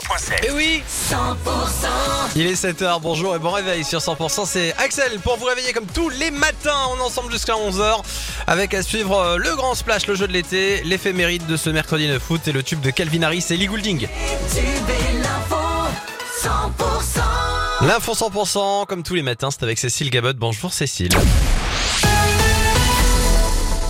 103.7. Et oui 100% Il est 7h, bonjour et bon réveil sur 100%, c'est Axel pour vous réveiller comme tous les matins, on est ensemble jusqu'à 11h avec à suivre euh, le grand splash, le jeu de l'été, l'éphéméride de ce mercredi 9 août et le tube de Calvin Harris et Lee Goulding. L'info 100%, comme tous les matins, c'est avec Cécile Gabot. Bonjour Cécile.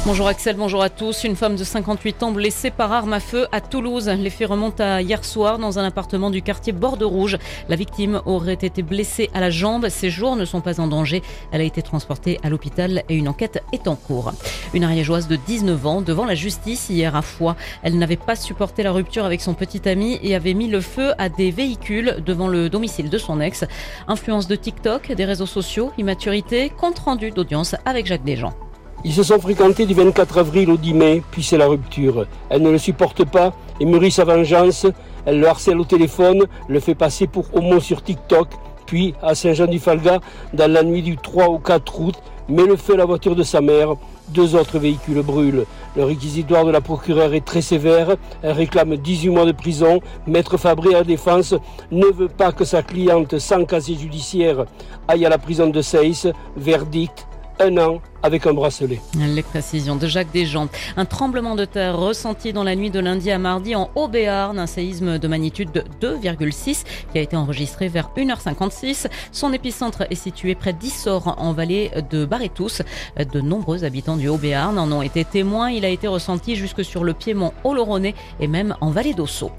Bonjour Axel, bonjour à tous. Une femme de 58 ans blessée par arme à feu à Toulouse. Les faits remontent à hier soir dans un appartement du quartier Borde Rouge. La victime aurait été blessée à la jambe. Ses jours ne sont pas en danger. Elle a été transportée à l'hôpital et une enquête est en cours. Une ariégeoise de 19 ans devant la justice hier à Foix. Elle n'avait pas supporté la rupture avec son petit ami et avait mis le feu à des véhicules devant le domicile de son ex. Influence de TikTok, des réseaux sociaux, immaturité, compte rendu d'audience avec Jacques Desjans. Ils se sont fréquentés du 24 avril au 10 mai, puis c'est la rupture. Elle ne le supporte pas et mûrit sa vengeance. Elle le harcèle au téléphone, le fait passer pour homo sur TikTok, puis à Saint-Jean-du-Falga, dans la nuit du 3 au 4 août, met le feu à la voiture de sa mère. Deux autres véhicules brûlent. Le réquisitoire de la procureure est très sévère. Elle réclame 18 mois de prison. Maître Fabré à la défense ne veut pas que sa cliente sans casier judiciaire aille à la prison de Seyss. Verdict, un an avec un bracelet. Les précisions de Jacques Desjans. Un tremblement de terre ressenti dans la nuit de lundi à mardi en Haut-Béarn, un séisme de magnitude de 2,6 qui a été enregistré vers 1h56. Son épicentre est situé près d'Issor en vallée de Barétous. De nombreux habitants du Haut-Béarn en ont été témoins. Il a été ressenti jusque sur le piémont Oloronais et même en vallée d'Ossau.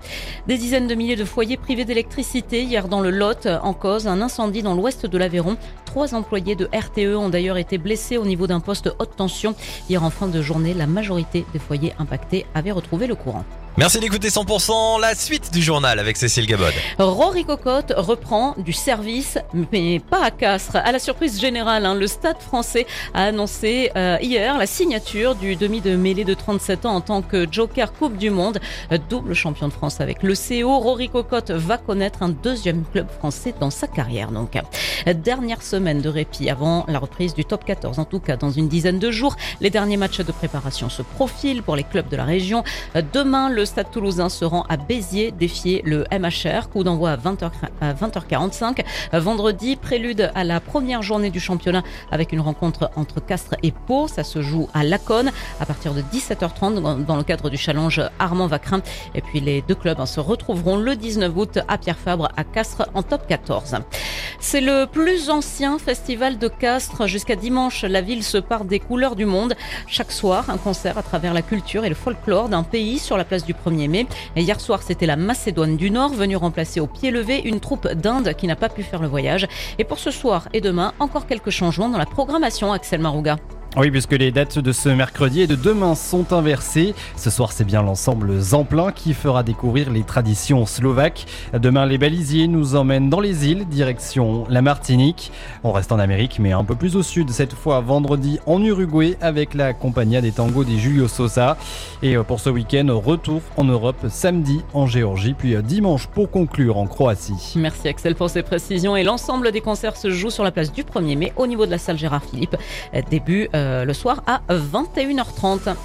Des dizaines de milliers de foyers privés d'électricité hier dans le Lot en cause un incendie dans l'ouest de l'Aveyron. Trois employés de RTE ont d'ailleurs été blessés au niveau d'un poste haute tension. Hier en fin de journée, la majorité des foyers impactés avaient retrouvé le courant. Merci d'écouter 100%, la suite du journal avec Cécile Gabod. Rory Cocotte reprend du service, mais pas à Castres. À la surprise générale, hein, le Stade français a annoncé euh, hier la signature du demi de mêlée de 37 ans en tant que Joker Coupe du Monde, euh, double champion de France avec le CO. Rory Cocotte va connaître un deuxième club français dans sa carrière. Donc, dernière semaine de répit avant la reprise du top 14, en tout cas dans une dizaine de jours. Les derniers matchs de préparation se profilent pour les clubs de la région. Euh, demain, le Stade toulousain se rend à Béziers défier le MHR. Coup d'envoi à 20h, à 20h45. Vendredi, prélude à la première journée du championnat avec une rencontre entre Castres et Pau. Ça se joue à Laconne à partir de 17h30 dans le cadre du challenge Armand Vacrin. Et puis les deux clubs hein, se retrouveront le 19 août à Pierre Fabre à Castres en top 14. C'est le plus ancien festival de Castres. Jusqu'à dimanche, la ville se part des couleurs du monde. Chaque soir, un concert à travers la culture et le folklore d'un pays sur la place du 1er mai. Et hier soir, c'était la Macédoine du Nord venue remplacer au pied levé une troupe d'Inde qui n'a pas pu faire le voyage. Et pour ce soir et demain, encore quelques changements dans la programmation, Axel Marouga. Oui, puisque les dates de ce mercredi et de demain sont inversées. Ce soir, c'est bien l'ensemble Zemplin qui fera découvrir les traditions slovaques. Demain, les balisiers nous emmènent dans les îles, direction la Martinique. On reste en Amérique, mais un peu plus au sud, cette fois vendredi en Uruguay avec la Compagnia des Tangos des Julio Sosa. Et euh, pour ce week-end, retour en Europe samedi en Géorgie, puis euh, dimanche pour conclure en Croatie. Merci Axel pour ces précisions. Et l'ensemble des concerts se joue sur la place du 1er mai au niveau de la salle Gérard Philippe. Début euh, le soir à 21h30.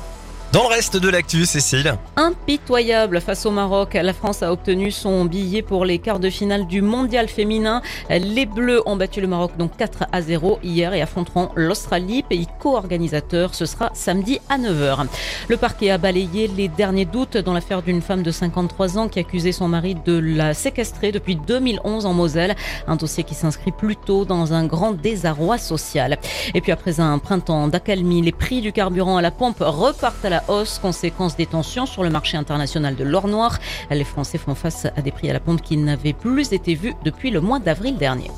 Dans le reste de l'actu, Cécile. Impitoyable face au Maroc, la France a obtenu son billet pour les quarts de finale du mondial féminin. Les Bleus ont battu le Maroc donc 4 à 0 hier et affronteront l'Australie, pays co-organisateur. Ce sera samedi à 9h. Le parquet a balayé les derniers doutes dans l'affaire d'une femme de 53 ans qui accusait son mari de la séquestrer depuis 2011 en Moselle. Un dossier qui s'inscrit plutôt dans un grand désarroi social. Et puis après un printemps d'accalmie, les prix du carburant à la pompe repartent à la hausse, conséquence des tensions sur le marché international de l'or noir. Les Français font face à des prix à la pompe qui n'avaient plus été vus depuis le mois d'avril dernier.